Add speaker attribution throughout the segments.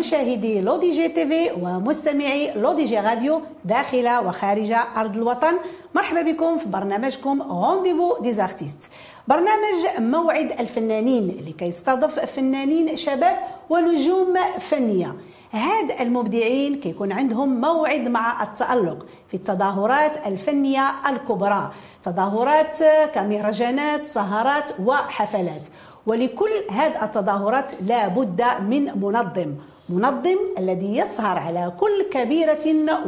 Speaker 1: مشاهدي لودي جي تي في ومستمعي لودي جي راديو داخل وخارج أرض الوطن. مرحبا بكم في برنامجكم Rendez-vous des artistes برنامج موعد الفنانين اللي كيستضيف فنانين شباب ونجوم فنية. هاد المبدعين كيكون عندهم موعد مع التألق في التظاهرات الفنية الكبرى. تظاهرات كمهرجانات سهرات وحفلات. ولكل هذه التظاهرات لا بد من منظم. منظم الذي يسهر على كل كبيرة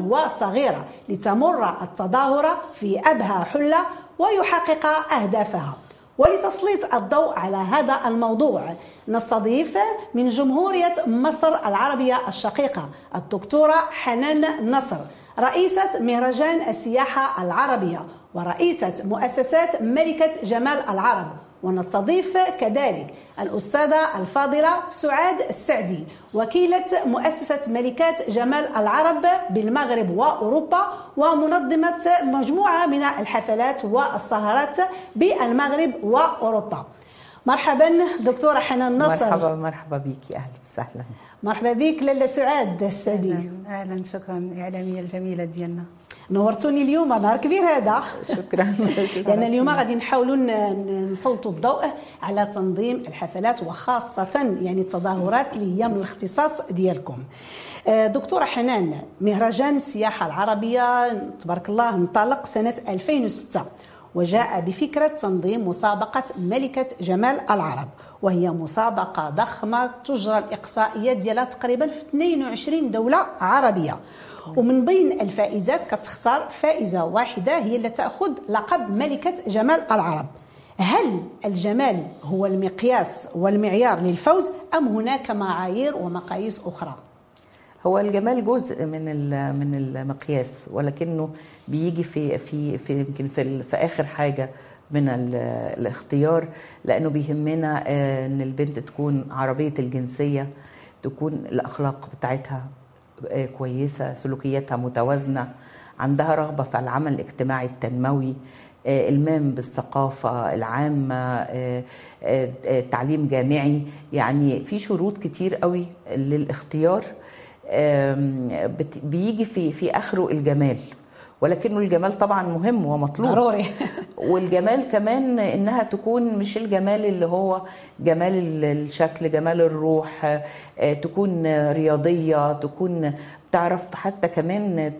Speaker 1: وصغيرة لتمر التظاهرة في أبهى حلة ويحقق أهدافها. ولتسليط الضوء على هذا الموضوع نستضيف من جمهورية مصر العربية الشقيقة الدكتورة حنان نصر رئيسة مهرجان السياحة العربية ورئيسة مؤسسات ملكة جمال العرب. ونستضيف كذلك الأستاذة الفاضلة سعاد السعدي وكيلة مؤسسة ملكات جمال العرب بالمغرب وأوروبا ومنظمة مجموعة من الحفلات والسهرات بالمغرب وأوروبا. مرحبا دكتورة حنان نصر.
Speaker 2: مرحبا مرحبا بك أهلا وسهلا.
Speaker 1: مرحبا بك لاله سعاد السعدي.
Speaker 3: أهلا أهلا شكرا الاعلاميه الجميلة ديالنا
Speaker 1: نورتوني اليوم نهار كبير هذا.
Speaker 2: شكرا
Speaker 1: لأن اليوم غادي نحاولوا نسلطوا الضوء على تنظيم الحفلات وخاصة يعني التظاهرات اللي هي من الاختصاص ديالكم. آه، دكتورة حنان مهرجان السياحة العربية تبارك الله انطلق سنة 2006 وجاء بفكرة تنظيم مسابقة ملكة جمال العرب وهي مسابقة ضخمة تجرى الإقصائيات ديالها تقريبا في 22 دولة عربية. ومن بين الفائزات كتختار فائزة واحدة هي اللي تأخذ لقب ملكة جمال العرب هل الجمال هو المقياس والمعيار للفوز أم هناك معايير ومقاييس أخرى؟
Speaker 2: هو الجمال جزء من من المقياس ولكنه بيجي في في في يمكن في, في آخر حاجة من الاختيار لأنه بيهمنا آه، إن البنت تكون عربية الجنسية تكون الأخلاق بتاعتها كويسة سلوكياتها متوازنة عندها رغبة في العمل الاجتماعي التنموي آه، إلمام بالثقافة العامة تعليم جامعي. يعني في شروط كتير قوي للاختيار بيجي في في آخره الجمال. ولكنه الجمال طبعا مهم ومطلوب
Speaker 1: ضروري.
Speaker 2: والجمال كمان إنها تكون مش الجمال اللي هو جمال الشكل جمال الروح آه، تكون رياضية تكون تعرف حتى كمان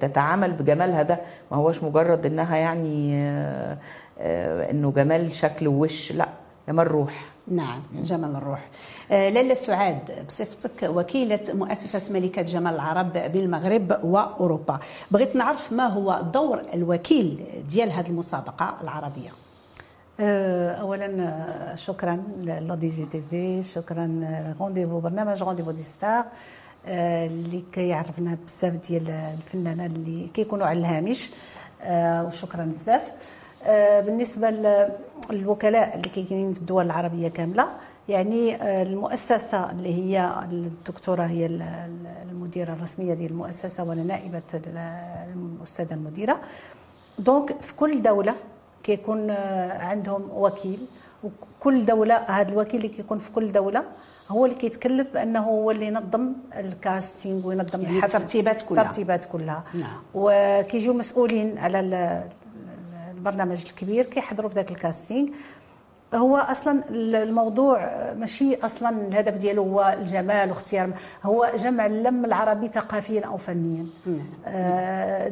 Speaker 2: تتعامل بجمالها ده. ما هوش مجرد إنها يعني آه، آه، إنه جمال شكل ووش لا جمال روح.
Speaker 1: نعم جمال الروح. آه، لاله سعاد بصفتك وكيلة مؤسسة ملكة جمال العرب بالمغرب وأوروبا. بغيت نعرف ما هو دور الوكيل ديال هذه المسابقة العربية؟
Speaker 3: آه، اولا آه، شكرا لودي جي تي في شكرا Rendez-vous برنامج Rendez-vous des stars اللي كيعرفنا بزاف ديال الفنانة اللي كيكونوا على الهامش وشكرا بزاف. بالنسبة للوكلاء اللي كاينين في الدول العربية كاملة يعني آه، المؤسسة اللي هي الدكتورة هي المديرة الرسمية ديال المؤسسة وأنا نائبة الأستاذة المديرة. donc في كل دولة كيكون آه، عندهم وكيل وكل دولة هذا الوكيل اللي كيكون في كل دولة هو اللي كيتكلف بأنه هو اللي ينظم ال casting وينظم
Speaker 1: يعني الترتيبات كلها.
Speaker 3: الترتيبات كلها.
Speaker 1: نعم.
Speaker 3: وكيجيو مسؤولين على البرنامج الكبير كيحضروا في ذاك ال casting. هو أصلا الموضوع ماشي أصلا الهدف ديالو هو الجمال واختيار هو جمع اللم العربي ثقافيا أو فنيا
Speaker 1: نعم.
Speaker 3: آه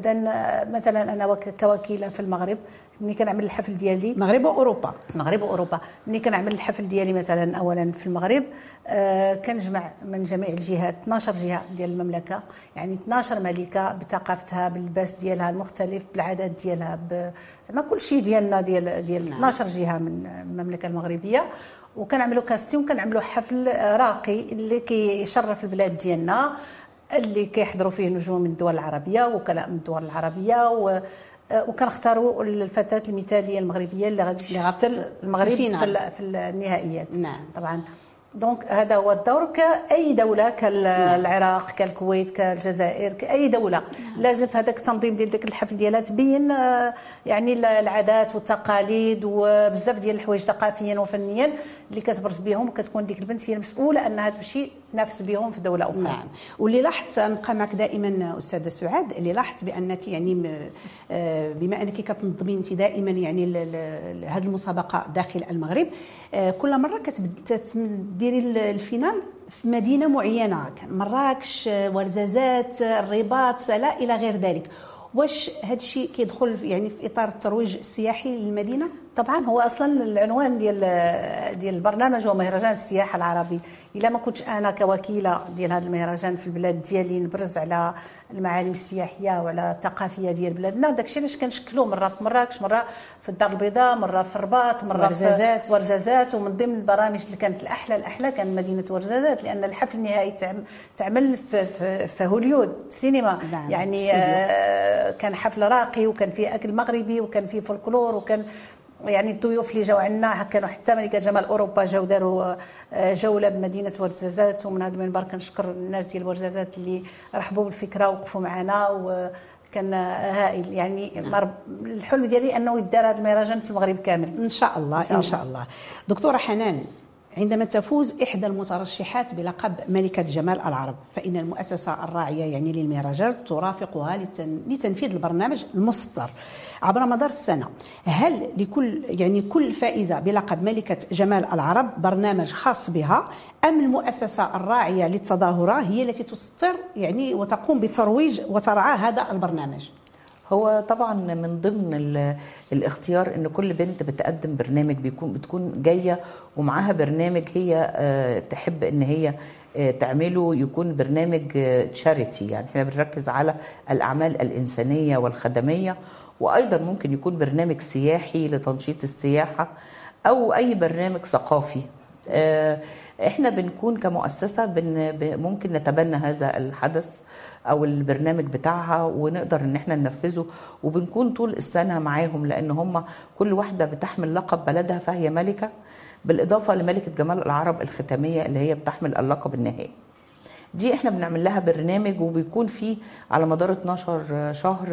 Speaker 3: مثلا أنا كوكيلة في المغرب ملي كنعمل الحفل ديالي.
Speaker 1: المغرب وأوروبا.
Speaker 3: المغرب وأوروبا. ملي كنعمل الحفل ديالي مثلا اولا في المغرب آه كنجمع من جميع الجهات 12 جهة ديال المملكة. يعني 12 ملكة بثقافتها باللباس ديالها المختلف بالعادات ديالها زعما كل شيء ديالنا ديال ديال نعم. 12 جهة من المملكة المغربية. وكنعملوا casting كنعملوا حفل راقي اللي كيشرف البلاد ديالنا اللي كيحضروا فيه نجوم من الدول العربية وكلاء من الدول العربية و وكنختاروا الفتاة المثالية المغربية اللي غادي تمثل المغرب في, في النهائيات.
Speaker 1: نعم.
Speaker 3: طبعا. donc هذا هو الدور كأي دولة كالعراق كالكويت كالجزائر كأي دولة. لازم في هذاك التنظيم ديال ديك الحفل ديالها تبين آه، يعني العادات والتقاليد وبزاف ديال الحوايج ثقافيا وفنيا اللي كتبرز بهم وكتكون ديك البنت هي المسؤولة أنها تمشي تنافس بهم في دولة أخرى.
Speaker 1: نعم. واللي لاحظت نبقى معك دائما أستاذة سعاد اللي لاحظت بأنك يعني آه، بما أنك كتنظمي انت دائما يعني هذه المسابقة داخل المغرب آه، كل مرة كتديري الفينال في مدينة معينة. مراكش ورزازات الرباط لا إلى غير ذلك. واش هذا الشيء كيدخل يعني في إطار الترويج السياحي للمدينة؟
Speaker 3: طبعا هو أصلا العنوان ديال ديال البرنامج هو مهرجان السياحة العربي إلا ما كنتش أنا كوكيلة ديال هذا المهرجان في البلاد ديالي نبرز على المعالم السياحية وعلى الثقافية ديال بلادنا داكشي علاش كنشكلوا مرة في مراكش مرة في الدار البيضاء مرة في الرباط مرة
Speaker 1: ورزازات.
Speaker 3: في ورزازات ومن ضمن البرامج اللي كانت الأحلى الأحلى كان مدينة ورزازات لأن الحفل النهائي تعمل في, في, في هوليود سينما
Speaker 1: نعم.
Speaker 3: يعني آه كان حفل راقي وكان فيه أكل مغربي وكان فيه فولكلور وكان يعني الضيوف اللي جاو عندنا كانوا حتى ملكه جمال أوروبا جاو داروا آه، جولة بمدينة ورزازات ومن هذا المنبر كنشكر الناس ديال ورزازات اللي رحبوا بالفكرة ووقفوا معنا. وكان هائل. يعني الحلم ديالي أنه يدار هذا المهرجان في المغرب كامل.
Speaker 1: إن شاء الله إن شاء الله, إن شاء الله. دكتورة حنان عندما تفوز إحدى المترشحات بلقب ملكة جمال العرب فإن المؤسسة الراعية يعني للمهرجان ترافقها لتنفيذ البرنامج المصدر. عبر مدار السنة هل لكل يعني كل فائزة بلقب ملكة جمال العرب برنامج خاص بها أم المؤسسة الراعية للتظاهرة هي التي تسطر يعني وتقوم بترويج وترعى هذا البرنامج؟
Speaker 2: هو طبعا من ضمن الاختيار إن كل بنت بتقدم برنامج بيكون بتكون جاية ومعاها برنامج هي آه، تحب إن هي آه، تعمله يكون برنامج تشاريتي يعني إحنا بنركز على الأعمال الإنسانية والخدمية وأيضا ممكن يكون برنامج سياحي لتنشيط السياحة أو أي برنامج ثقافي. آه، إحنا بنكون كمؤسسة ممكن نتبنى هذا الحدث. أو البرنامج بتاعها ونقدر إن إحنا ننفذه وبنكون طول السنة معاهم لأن هم كل واحدة بتحمل لقب بلدها فهي ملكة بالإضافة لملكة جمال العرب الختامية اللي هي بتحمل اللقب النهائي. دي إحنا بنعمل لها برنامج وبيكون فيه على مدار 12 شهر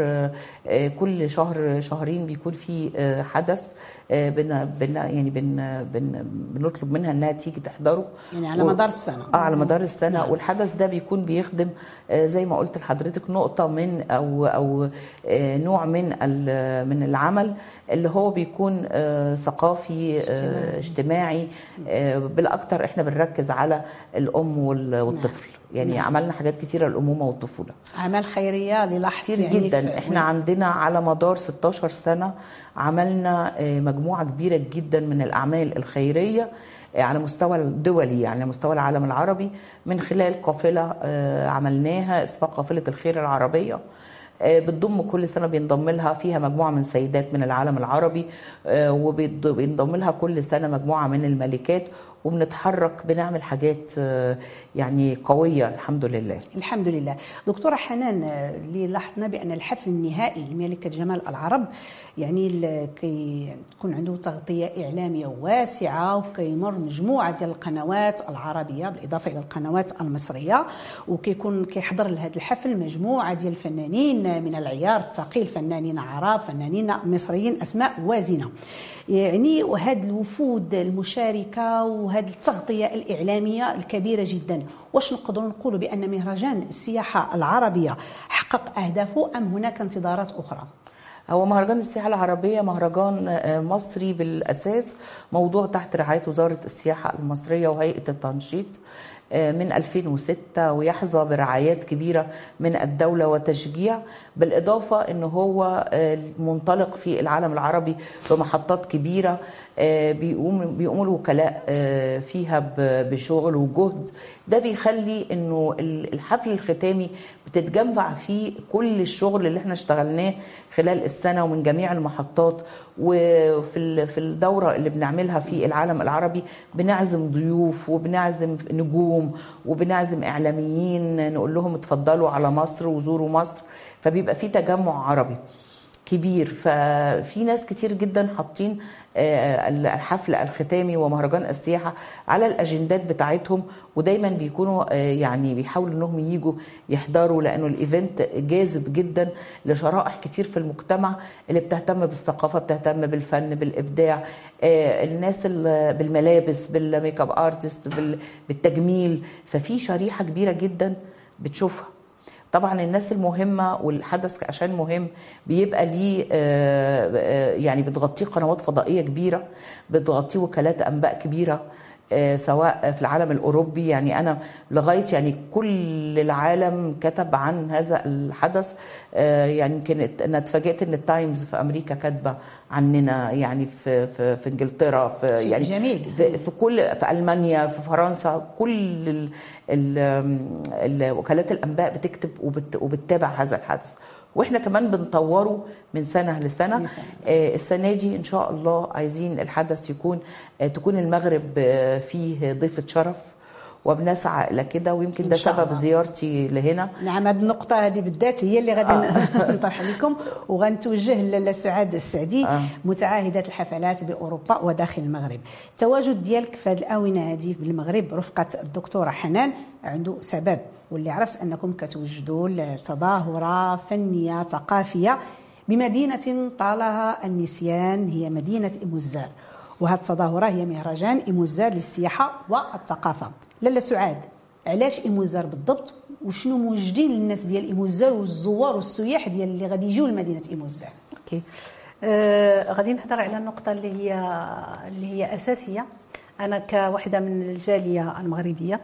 Speaker 2: آه، كل شهر شهرين بيكون فيه آه، حدث. بن بن يعني بن بن بنطلب منها إنها تيجي تحضره.
Speaker 1: يعني على مدار السنة.
Speaker 2: آه على مدار السنة. نعم. والحدث ده بيكون بيخدم زي ما قلت لحضرتك نقطة من أو أو نوع من من العمل. اللي هو بيكون ثقافي اجتماعي, اجتماعي. بالاكثر إحنا بنركز على الأم والطفل. يعني نعم. عملنا حاجات كتيرة للأمومة والطفولة.
Speaker 1: أعمال خيرية للاحظت
Speaker 2: كتير يعني جدا. إحنا عندنا على مدار 16 سنة عملنا آه، مجموعة كبيرة جدا من الأعمال الخيرية آه، على مستوى الدولي يعني على مستوى العالم العربي. من خلال قافلة آه، عملناها اسمها قافلة الخير العربية. بتضم كل سنة بينضم لها فيها مجموعة من سيدات من العالم العربي وبينضم لها كل سنة مجموعة من الملكات وبنتحرك بنعمل حاجات آه، يعني قوية الحمد لله.
Speaker 1: الحمد لله. دكتورة حنان آه، اللي لاحظنا بأن الحفل النهائي لملكة جمال العرب يعني كي تكون عنده تغطية إعلامية واسعة وكيمر مجموعة ديال القنوات العربية بالإضافة إلى القنوات المصرية وكيكون كيحضر لهذا الحفل مجموعة ديال الفنانين من العيار الثقيل فنانين عرب فنانين مصريين أسماء وازنة. يعني وهذه الوفود المشاركة وهذه التغطية الإعلامية الكبيرة جدا. واش نقدروا نقولوا بأن مهرجان السياحة العربية حقق أهدافه أم هناك انتظارات أخرى؟
Speaker 2: هو مهرجان السياحة العربية مهرجان آه، مصري بالأساس موضوع تحت رعاية وزارة السياحة المصرية وهيئة التنشيط آه، من 2006 ويحظى برعايات كبيرة من الدولة وتشجيع. بالإضافة أنه هو آه، منطلق في العالم العربي بمحطات كبيرة آه، بيقوم بيقوموا الوكلاء فيها بشغل وجهد. ده بيخلي إنه الحفل الختامي بتتجمع فيه كل الشغل اللي إحنا اشتغلناه خلال السنة ومن جميع المحطات. وفي في الدورة اللي بنعملها في العالم العربي بنعزم ضيوف وبنعزم نجوم وبنعزم إعلاميين نقول لهم اتفضلوا على مصر وزوروا مصر. فبيبقى في تجمع عربي كبير. ففي ناس كتير جدا حاطين آه، الحفل الختامي ومهرجان السياحة على الأجندات بتاعتهم ودايما بيكونوا آه، يعني بيحاولوا إنهم يجوا يحضروا لأنه الإيفنت جاذب جدا لشرائح كتير في المجتمع اللي بتهتم بالثقافة بتهتم بالفن بالإبداع. آه، الناس ال- بالملابس بال makeup artist بال- بالتجميل. ففي شريحة كبيرة جدا بتشوفها. طبعا الناس المهمة والحدث عشان مهم بيبقى ليه آه، آه، يعني بتغطيه قنوات فضائية كبيرة بتغطيه وكالات أنباء كبيرة. سواء في العالم الأوروبي يعني أنا لغاية يعني كل العالم كتب عن هذا الحدث آه، يعني يمكن أنا اتفاجئت إن التايمز في أمريكا كاتبة عننا يعني في في, في إنجلترا في يعني
Speaker 1: جميل.
Speaker 2: في, في كل في ألمانيا في فرنسا كل ال ال ال وكالات الأنباء بتكتب وبت وبتتابع هذا الحدث وإحنا كمان بنطوره من سنة لسنة
Speaker 1: لسنة.
Speaker 2: آه، السنة دي إن شاء الله عايزين الحدث يكون آه، تكون المغرب آه، فيه ضيفة شرف وبنسعى إلى كده ويمكن ده سبب. زيارتي لهنا
Speaker 1: نعم هذه النقطة هذه بالذات هي اللي غادي
Speaker 2: آه.
Speaker 1: نطرح لكم وغنتوجه لاله سعاد السعدي
Speaker 2: آه.
Speaker 1: متعاهدة الحفلات بأوروبا وداخل المغرب التواجد ديالك في هذه الآونة هذه بالمغرب رفقة الدكتورة حنان عنده سبب واللي عرفت أنكم كتوجدوا لتظاهرة فنية ثقافية بمدينة طالها النسيان هي مدينة إموزار وهذه التظاهرة هي مهرجان إموزار للسياحة والثقافة. لاله سعاد علاش إيموزار بالضبط؟ وشنو موجدين للناس ديال إيموزار والزوار والسياح ديال اللي غادي يجيو لمدينة إيموزار؟
Speaker 3: okay. آه غادي نهضر على النقطة اللي هي اللي هي أساسية. أنا كوحدة من الجالية المغربية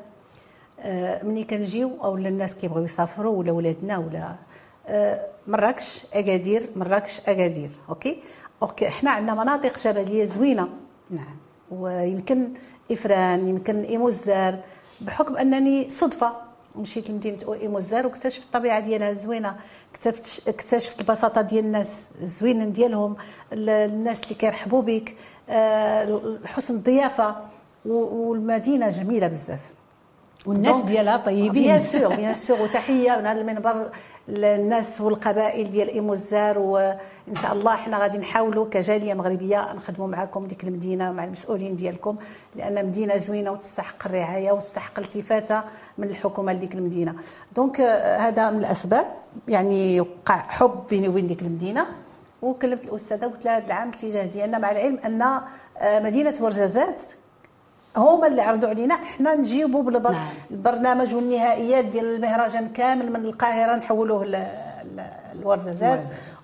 Speaker 3: آه ملي كنجيو أو الناس كيبغيو يسافروا ولا ولادنا ولا آه مراكش أكادير مراكش أكادير okay؟ okay إحنا عندنا مناطق جبلية زوينة.
Speaker 1: نعم.
Speaker 3: ويمكن إفران يمكن ايموزار بحكم أنني صدفة مشيت لمدينة ايموزار واكتشفت الطبيعة ديالها الزوينه اكتشفت اكتشفت البساطة ديال الناس الزوينين ديالهم ال- الناس اللي كيرحبوا بك آه، حسن الضيافة و- والمدينة جميلة بزاف.
Speaker 1: والناس ديالها طيبين.
Speaker 3: bien sûr bien sûr وتحية من هذا المنبر للناس والقبائل ديال ايموزار وإن شاء الله إحنا غادي نحاولوا كجالية مغربية نخدموا معكم ديك المدينة مع المسؤولين ديالكم لأن مدينة زوينة وتستحق الرعاية وتستحق الالتفاته من الحكومة لديك المدينة. دونك آه، هذا من الأسباب يعني وقع حب بيني وبين ديك المدينة. وكلمت الأستاذة قلت لها هذا العام الاتجاه ديالنا مع العلم أن آه، مدينة ورزازات هما اللي عرضوا علينا. إحنا نجيبوا بالبر...
Speaker 1: نعم.
Speaker 3: البرنامج والنهائيات ديال المهرجان كامل من القاهرة نحولوه ل... ل... الورزازات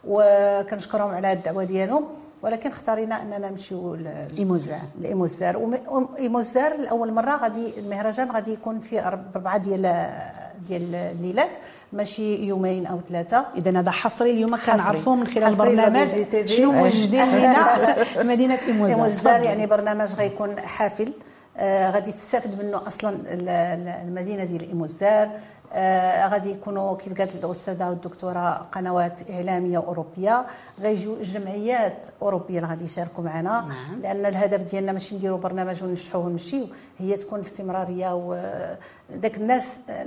Speaker 3: وكنشكرهم على الدعوة ديالهم. ولكن اختارينا أننا نمشيو ل...
Speaker 1: ايموزار
Speaker 3: لإيموزار. وايموزار لأول مرة غادي المهرجان غادي يكون فيه أربعة ديال ديال الليلات. ماشي يومين أو ثلاثة.
Speaker 1: اذا هذا حصري اليوم
Speaker 3: حصري.
Speaker 1: كنعرفوا من خلال البرنامج
Speaker 3: في.
Speaker 1: شنو موجدين لنا في مدينة
Speaker 3: إيموزار.
Speaker 1: إيموزار.
Speaker 3: يعني برنامج غيكون حافل. غادي تستافد منه أصلا ال- ال- المدينة ديال إيموزار. آه غادي يكونوا كيف قالت الأستاذة والدكتورة قنوات إعلامية أوروبية غيجيو جمعيات أوروبية اللي غادي يشاركوا معنا.
Speaker 1: نعم.
Speaker 3: لأن الهدف ديالنا ماشي نديروا برنامج وننجحوه ونمشيو هي تكون استمرارية وداك الناس آه،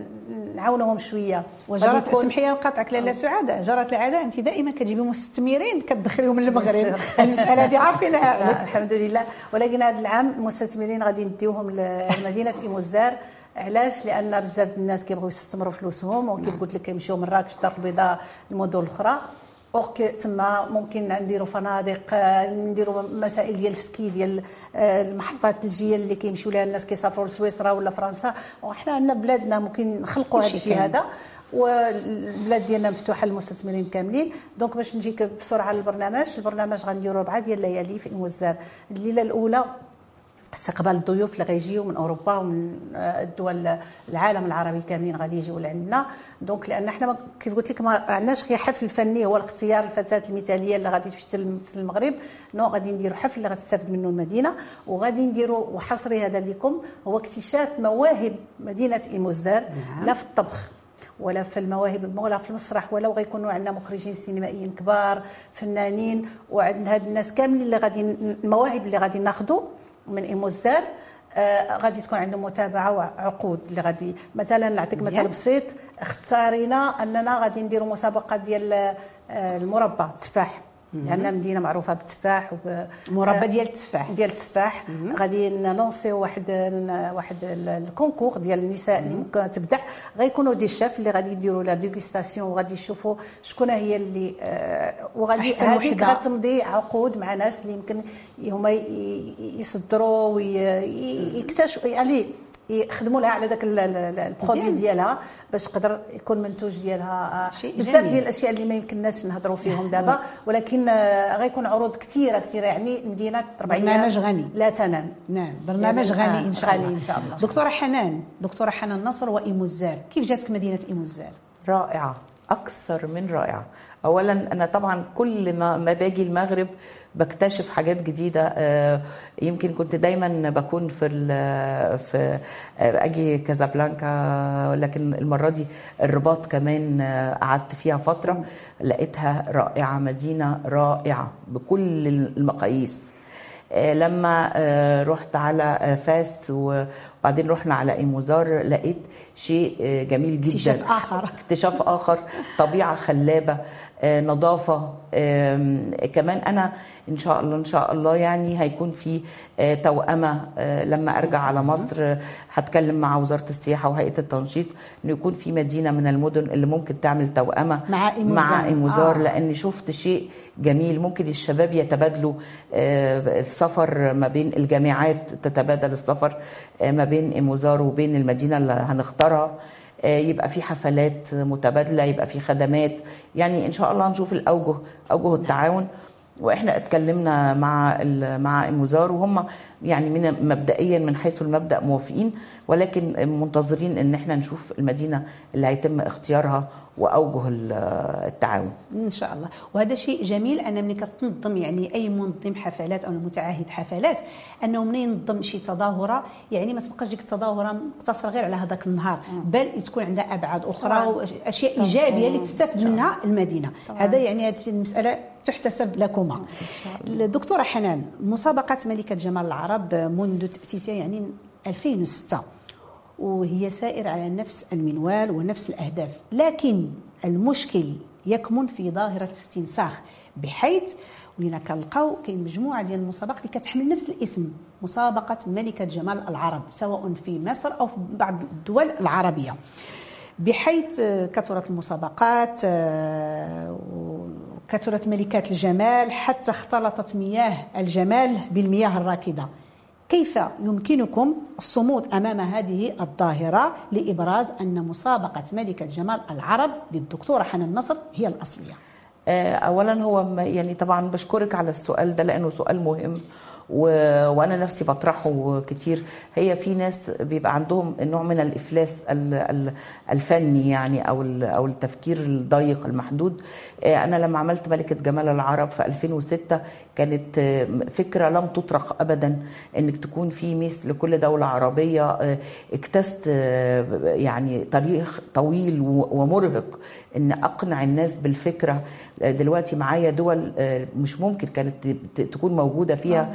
Speaker 3: نعاونوهم شوية.
Speaker 1: وجرت
Speaker 3: يكون-
Speaker 1: اسمحي لي نقاطعك لاله سعاد جرت العادة أنت دائما كتجيبي مستثمرين كتدخليهم
Speaker 3: بالسر.
Speaker 1: المسألة دي
Speaker 3: لا
Speaker 1: عارفينها.
Speaker 3: الحمد لله. ولكن هذا العام المستثمرين غادي نديوهم لمدينة إيموزار. علاش؟ لأن بزاف الناس كيبغيو يستثمروا فلوسهم وكيف قلت لك كيمشيو مراكش الدار البيضاء المدن الاخرى أوك تما ممكن نديروا فنادق نديروا مسائل ديال السكي ديال آه، المحطات الثلجيه اللي كيمشيو لها الناس كيسافروا لسويسرا ولا فرنسا. وحنا عندنا بلادنا ممكن نخلقوا هذا الشيء. هذا والبلاد ديالنا مفتوحة للمستثمرين كاملين. donc باش نجيك بسرعة للبرنامج البرنامج غنديروا اربعه ديال الليالي في الموزار الليلة الأولى استقبال الضيوف اللي غيجيو من أوروبا ومن آه، الدول العالم العربي كاملين غادي يجيو لعندنا. donc لأن إحنا ما- كيف قلت لك ما عندناش غير حفل فني هو الاختيار الفتاه المثالية اللي غادي تمشي تمثل المغرب. non غادي نديروا حفل اللي غتستافد منه المدينة. وغادي نديروا وحصري هذا لكم هو اكتشاف مواهب مدينة ايموزار
Speaker 1: نعم.
Speaker 3: لا في الطبخ ولا في المواهب ولا في المسرح ولا وغيكونوا عندنا مخرجين سينمائيين كبار فنانين. وعندنا هاد الناس كاملين اللي غادي المواهب اللي غادي ناخذوا من ايموزار آه غادي تكون عندهم متابعة وعقود اللي غادي مثلا نعطيك. مثال بسيط اختارينا أننا غادي نديروا مسابقة ديال المربى التفاح لأن مدينة معروفة بالتفاح وب...
Speaker 1: مربى ديال التفاح.
Speaker 3: ديال التفاح. غادي ن lancer يو واحد واحد ال concours ديال النساء اللي ممكن تبدع. غيكونوا des chefs اللي غادي يديروا la dégustation وغادي يشوفوا شكون هي اللي آه وغادي هذيك غتمضي عقود مع ناس اللي يمكن هما يصدروا ويكتشفوا يعني يخدموا لها على ذاك البرودوي ديالها باش تقدر يكون منتوج ديالها. بزاف ديال الأشياء اللي ما يمكنناش نهضروا فيهم دابا ولكن غيكون عروض كثيرة كثيرة يعني مدينة
Speaker 1: برنامج غني.
Speaker 3: لا تنام.
Speaker 1: نعم برنامج يعني غني إن شاء الله.
Speaker 3: إن شاء الله.
Speaker 1: دكتورة حنان دكتورة حنان نصر وايموزار كيف جاتك مدينة ايموزار
Speaker 2: رائعة. أكثر من رائعة. اولا أنا طبعا كل ما ما باجي المغرب بكتشف حاجات جديدة. يمكن كنت دايما بكون في في أجي كازابلانكا لكن المرة دي الرباط كمان قعدت فيها فترة. لقيتها رائعة مدينة رائعة بكل المقاييس. لما رحت على فاس وبعدين رحنا على إيموزار لقيت شيء جميل جدا.
Speaker 1: اكتشاف آخر.
Speaker 2: اكتشاف آخر طبيعة خلابة نظافة كمان أنا إن شاء الله إن شاء الله يعني هيكون في توأمة لما أرجع على مصر هتكلم مع وزارة السياحة وهيئة التنشيط انه يكون في مدينة من المدن اللي ممكن تعمل توأمة
Speaker 1: مع إيموزار,
Speaker 2: مع إيموزار آه. لأني شفت شيء جميل. ممكن الشباب يتبادلوا السفر ما بين الجامعات تتبادل السفر ما بين إيموزار وبين المدينة اللي هنختارها. يبقى في حفلات متبادلة يبقى في خدمات. يعني إن شاء الله نشوف الأوجه أوجه التعاون. وإحنا اتكلمنا مع مع المزار وهم يعني من مبدئيا من حيث المبدأ موافقين. ولكن منتظرين إن إحنا نشوف المدينة اللي هيتم اختيارها وأوجه التعاون.
Speaker 1: إن شاء الله. وهذا شيء جميل أن ملي كتنظم يعني أي منظم حفلات أو متعهد حفلات أنه ملي ينظم شي تظاهرة يعني ما تبقاش ديك التظاهرة مقتصرة غير على هذاك النهار بل تكون عندها أبعاد أخرى وأشياء إيجابية اللي تستفد منها المدينة. هذا يعني هذه المسألة تحتسب لكما. الدكتورة حنان مسابقة ملكة جمال العرب منذ تأسيسها يعني 2006 وهي سائرة على نفس المنوال ونفس الأهداف. لكن المشكل يكمن في ظاهرة الاستنساخ بحيث ولينا كنلقاو كاين مجموعة ديال المسابقات اللي كتحمل نفس الاسم مسابقة ملكة جمال العرب سواء في مصر أو في بعض الدول العربية. بحيث كثرت المسابقات وكثرت ملكات الجمال حتى اختلطت مياه الجمال بالمياه الراكدة. كيف يمكنكم الصمود أمام هذه الظاهرة لإبراز أن مسابقة ملكة جمال العرب للدكتوره حنان نصر هي الأصلية؟
Speaker 2: اولا هو يعني طبعا بشكرك على السؤال ده لأنه سؤال مهم و... وأنا نفسي بطرحه كتير هي في ناس بيبقى عندهم نوع من الإفلاس الفني يعني أو أو التفكير الضيق المحدود أنا لما عملت ملكة جمال العرب في 2006 كانت فكرة لم تطرق ابدا إنك تكون في Miss لكل دولة عربية اكتست يعني تاريخ طويل ومرهق إن أقنع الناس بالفكرة. دلوقتي معايا دول مش ممكن كانت تكون موجودة فيها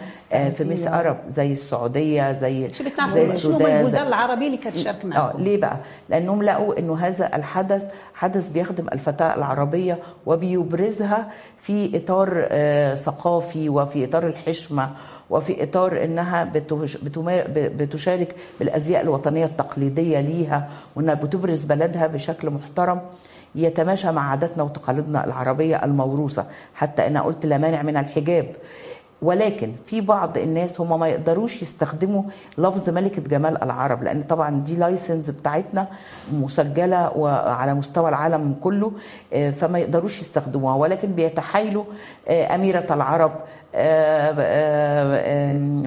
Speaker 2: في ميس عرب زي السعودية زي
Speaker 1: زي السودان البلدان العربيه اللي كتشارك معاهم
Speaker 2: آه ليه بقى؟ لأنهم لقوا إنه هذا الحدث حدث بيخدم الفتاة العربية وبيبرزها في إطار ثقافي. وفي إطار الحشمة وفي إطار إنها بتشارك بالأزياء الوطنية التقليدية ليها وإنها بتبرز بلدها بشكل محترم يتماشى مع عاداتنا وتقاليدنا العربية الموروثة. حتى أنا قلت لا مانع من الحجاب. ولكن في بعض الناس هم ما يقدروش يستخدموا لفظ ملكة جمال العرب لأن طبعا دي لايسنس بتاعتنا مسجلة وعلى مستوى العالم كله فما يقدروش يستخدموها. ولكن بيتحايلوا أميرة العرب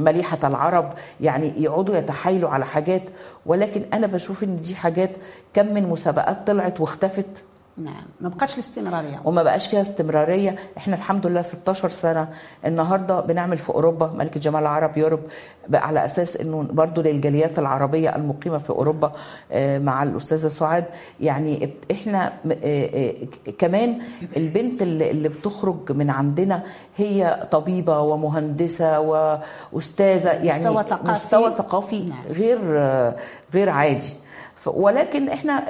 Speaker 2: مليحة العرب يعني يقعدوا يتحايلوا على حاجات. ولكن أنا بشوف إن دي حاجات كم من مسابقات طلعت واختفت.
Speaker 1: نعم. ما بقاش الاستمرارية.
Speaker 2: وما بقاش فيها استمرارية. إحنا الحمد لله 16 سنة. النهارده بنعمل في أوروبا ملكه جمال العرب يوروب على أساس إنه برضو للجاليات العربية المقيمة في أوروبا مع الأستاذة سعاد. يعني إحنا كمان البنت اللي بتخرج من عندنا هي طبيبة ومهندسة وأستاذة يعني
Speaker 1: مستوى ثقافي.
Speaker 2: مستوى ثقافي
Speaker 1: نعم.
Speaker 2: غير غير عادي. ولكن إحنا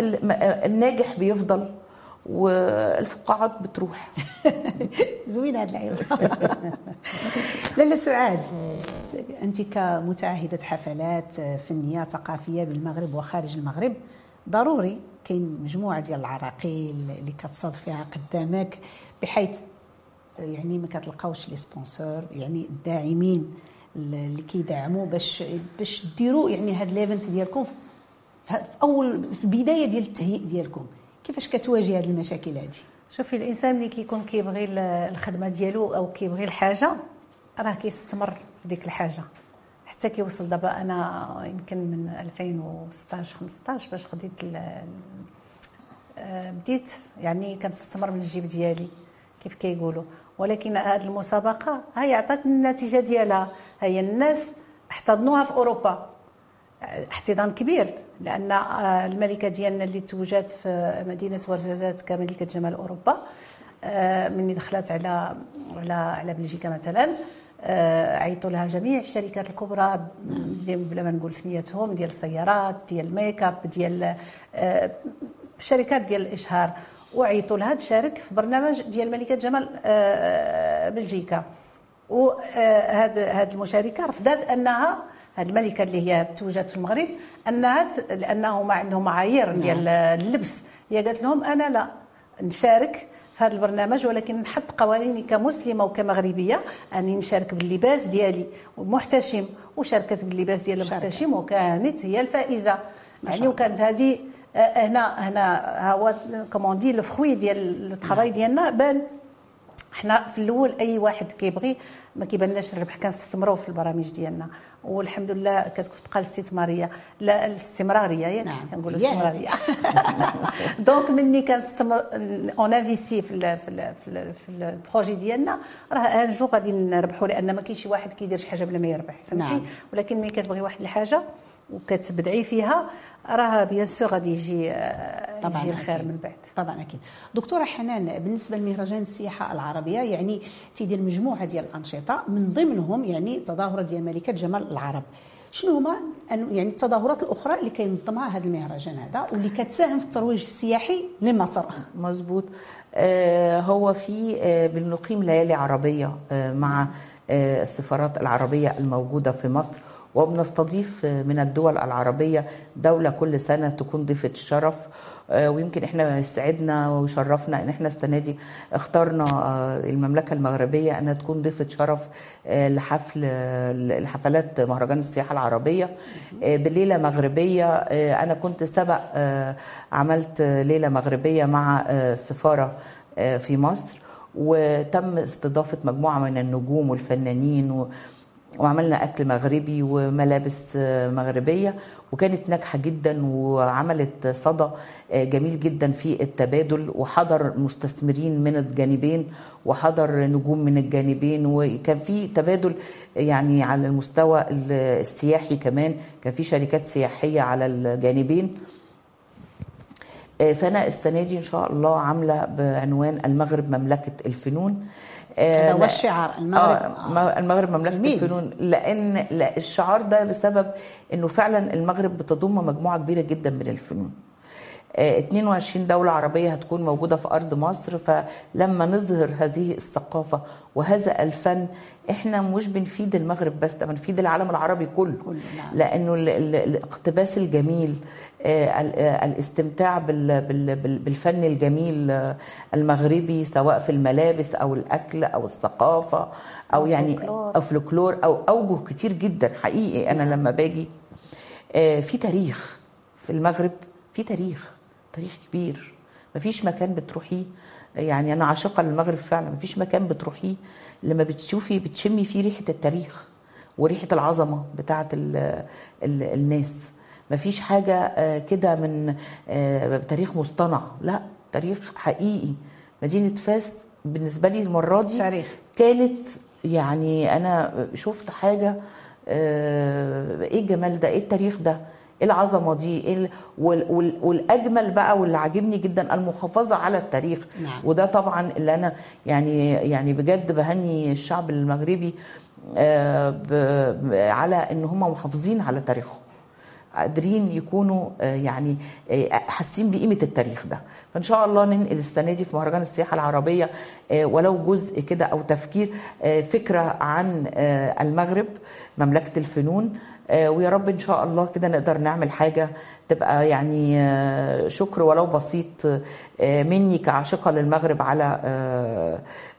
Speaker 2: الناجح بيفضل والفقاعات بتروح.
Speaker 1: زوين هذا العيب لاله سعاد انت كمتعهدة حفلات فنية ثقافية بالمغرب وخارج المغرب ضروري كاين مجموعة ديال العراقيل اللي كتصادف فيها قدامك بحيث يعني ما كتلقاوش les sponsors يعني الداعمين اللي كيدعموا باش باش ديروا يعني هذا l'event ديالكم في اول في البداية ديال التهيئ ديالكم. كيفاش كتواجه هذه المشاكل هذه
Speaker 3: شوفي الإنسان ملي كيكون كيبغي الخدمة ديالو أو كيبغي الحاجة راه كيستمر في ديك الحاجة. حتى كيوصل دابا أنا يمكن من 2016 15 باش خديت آه، بديت. يعني كنستثمر من الجيب ديالي كيف كيقولوا. ولكن هذه المسابقة هي عطات النتيجة ديالها. هي الناس احتضنوها في أوروبا. احتضان كبير لأن آه، الملكة ديالنا اللي توجت في مدينة ورزازات كملكة جمال أوروبا آه، مني دخلت على على على بلجيكا مثلا آه، عيطوا لها جميع الشركات الكبرى بلا ما نقول سميتهم ديال السيارات ديال الميك أب ديال الشركات ديال الإشهار وعيطوا لها تشارك في برنامج ديال ملكة جمال بلجيكا. هذه المشاركة رفضت أنها هذه الملكة اللي هي توجد في المغرب أنها لأنه ما عندهم معايير نعم. ديال اللبس هي قالت لهم أنا لا نشارك في هذا البرنامج ولكن نحط قوانيني كمسلمة وكمغربية أني نشارك باللباس ديالي محتشم وشاركت باللباس ديال المحتشم وكانت هي الفائزة يعني وكانت هذه آه، هنا هنا هو كومون دي الفخوي ديال الطرافاي نعم. ديالنا بان حنا في الأول أي واحد كيبغي ما كيبانناش الربح كنستثمروا في البرامج ديالنا. والحمد لله كتبقى الاستثماريه لا الاستمراريه ياك نعم. كنقولوا الاستمراريه دونك مني كنستمر اون انفيسي في ال في ال في, البروجي ديالنا. راه ان جو غادي نربحوا لأن ما كاينش واحد كيدير شي حاجة بلا ما يربح فهمتي؟ نعم. ولكن ملي كتبغي واحد الحاجة وكتبدعي فيها راه bien sûr غادي يجي طبعا يجي الخير من بعد.
Speaker 1: طبعا أكيد. دكتورة حنان بالنسبة لمهرجان السياحة العربية يعني تيدير مجموعة ديال الأنشطة من ضمنهم يعني تظاهره ديال ملكة جمال العرب. شنو هما يعني التظاهرات الأخرى اللي كينظمها هذا المهرجان هذا واللي كتساهم في الترويج السياحي لمصر؟
Speaker 2: مزبوط. آه هو في آه بنقيم ليالي عربية آه مع آه السفارات العربية الموجودة في مصر. وبنستضيف من الدول العربية دولة كل سنة تكون ضيفة الشرف آه، ويمكن إحنا يسعدنا ويشرفنا إن إحنا السنة دي اخترنا آه، المملكة المغربية إنها تكون ضيفة شرف آه، لحفل لحفلات مهرجان السياحة العربية. بليلة مغربية. أنا كنت سبق عملت ليلة مغربية مع السفاره في مصر. وتم استضافة مجموعة من النجوم والفنانين وعملنا أكل مغربي وملابس مغربية وكانت ناجحة جدا وعملت صدى جميل جدا في التبادل وحضر مستثمرين من الجانبين وحضر نجوم من الجانبين وكان في تبادل يعني على المستوى السياحي كمان كان في شركات سياحية على الجانبين. فأنا السنة دي إن شاء الله عاملة بعنوان المغرب مملكة الفنون.
Speaker 1: هذا هو الشعار
Speaker 2: المغرب آه المغرب مملكة جميل. الفنون لأن لا الشعار ده بسبب إنه فعلا المغرب بتضم مجموعة كبيرة جدا من الفنون 22 دولة عربية هتكون موجودة في أرض مصر فلما نظهر هذه الثقافة وهذا الفن إحنا مش بنفيد المغرب بس ده بنفيد العالم العربي كله, كله نعم. لأنه الاقتباس الجميل آه، آه، الاستمتاع بالفن الجميل آه، المغربي سواء في الملابس أو الأكل أو الثقافة أو يعني الفلكلور. أو أوجه كتير جدا حقيقي. أنا لما باجي في تاريخ في المغرب في تاريخ تاريخ كبير. مفيش مكان بتروحيه يعني أنا عاشقة للمغرب فعلا. مفيش مكان بتروحيه لما بتشوفي بتشمي فيه ريحة التاريخ وريحة العظمة بتاعه الناس. مفيش حاجة آه، كده من آه، تاريخ مصطنع. لا تاريخ حقيقي. مدينة فاس بالنسبة لي المرة دي تاريخ. كانت يعني أنا شفت حاجة آه، إيه الجمال ده؟ إيه التاريخ ده؟ إيه العظمة دي؟ إيه والأجمل بقى واللي عاجبني جدا المحافظة على التاريخ. نعم. وده طبعا اللي أنا يعني يعني بجد بهني الشعب المغربي على إن هم محافظين على تاريخهم. قادرين يكونوا آه، يعني آه، حاسين بقيمة التاريخ ده. فإن شاء الله ننقل السنة دي في مهرجان السياحة العربية آه، ولو جزء كده أو تفكير فكرة عن المغرب مملكة الفنون ويا رب إن شاء الله كده نقدر نعمل حاجة تبقى يعني شكر ولو بسيط مني كعاشقة للمغرب على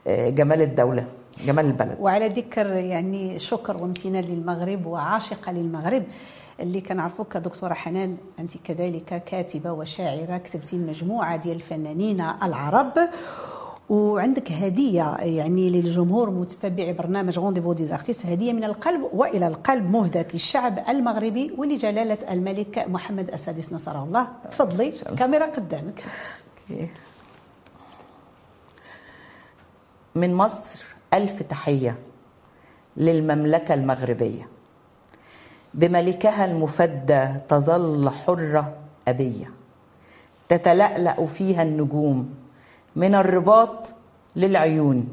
Speaker 2: جمال الدولة. جمال البلد.
Speaker 1: وعلى ذكر يعني شكر وامتنان للمغرب وعاشقه للمغرب اللي كنعرفوك دكتورة حنان أنت كذلك كاتبة وشاعرة كتبتي مجموعه ديال الفنانين العرب. وعندك هدية يعني للجمهور متتبعي برنامج Rendez-vous des artistes هدية من القلب وإلى القلب مهداة للشعب المغربي ولجلالة الملك محمد السادس نصره الله. تفضلي الكاميرا قدامك.
Speaker 2: من مصر ألف تحية للمملكة المغربية. بملكها المفدى تظل حرة أبية. تتلألأ فيها النجوم من الرباط للعيون.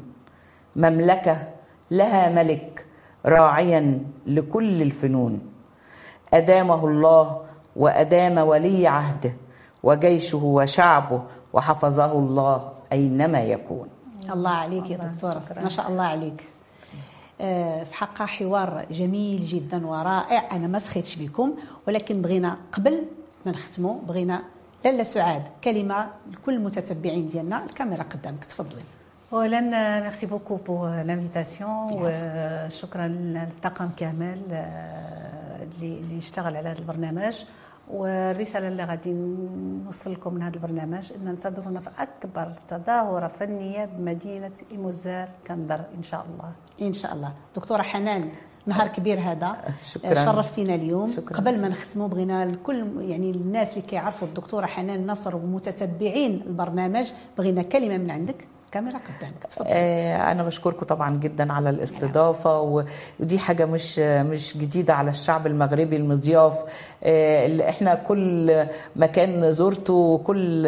Speaker 2: مملكة لها ملك راعيا لكل الفنون. أدامه الله وأدام ولي عهده وجيشه وشعبه وحفظه الله أينما يكون.
Speaker 1: الله عليك يا دكتورة ما شاء الله عليك. آه، في حقها حوار جميل جدا ورائع. أنا ما سخيتش بكم ولكن بغينا قبل ما نختموا بغينا لاله سعاد كلمة لكل المتتبعين ديالنا. الكاميرا قدامك تفضلي.
Speaker 3: اولا merci beaucoup pour l'invitation وشكرا للطاقم كامل آه، اللي اللي اشتغل على هذا البرنامج. والرسالة اللي غادي نوصل لكم من هذا البرنامج إن ننتظرونا في أكبر تظاهره فنية بمدينة إيموزار كندر إن شاء الله.
Speaker 1: إن شاء الله. دكتورة حنان نهار كبير هذا.
Speaker 2: شكراً.
Speaker 1: شرفتينا اليوم.
Speaker 2: شكراً.
Speaker 1: قبل ما نختموا بغينا الكل يعني الناس اللي كيعرفوا الدكتورة حنان نصر ومتتبعين البرنامج بغينا كلمة من عندك. كاميرا قدامك.
Speaker 2: آه، أنا بشكركم طبعا جدا على الاستضافة ودي حاجة مش مش جديدة على الشعب المغربي المضياف. آه، اللي إحنا كل مكان زرته كل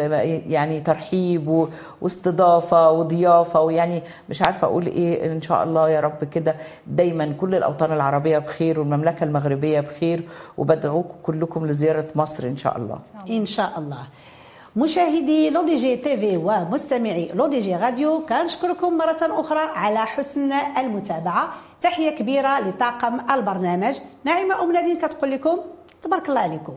Speaker 2: يعني ترحيب واستضافة وضيافة ويعني مش عارفة أقول إيه إن شاء الله يا رب كده. دايما كل الأوطان العربية بخير والمملكة المغربية بخير وبدعوكم كلكم لزيارة مصر إن شاء الله.
Speaker 1: إن شاء الله. مشاهدي Le DJ TV ومستمعي Le DJ Radio كنشكركم مرة أخرى على حسن المتابعة. تحية كبيرة لطاقم البرنامج. نعيمة أم نادين كتقول لكم تبارك الله عليكم.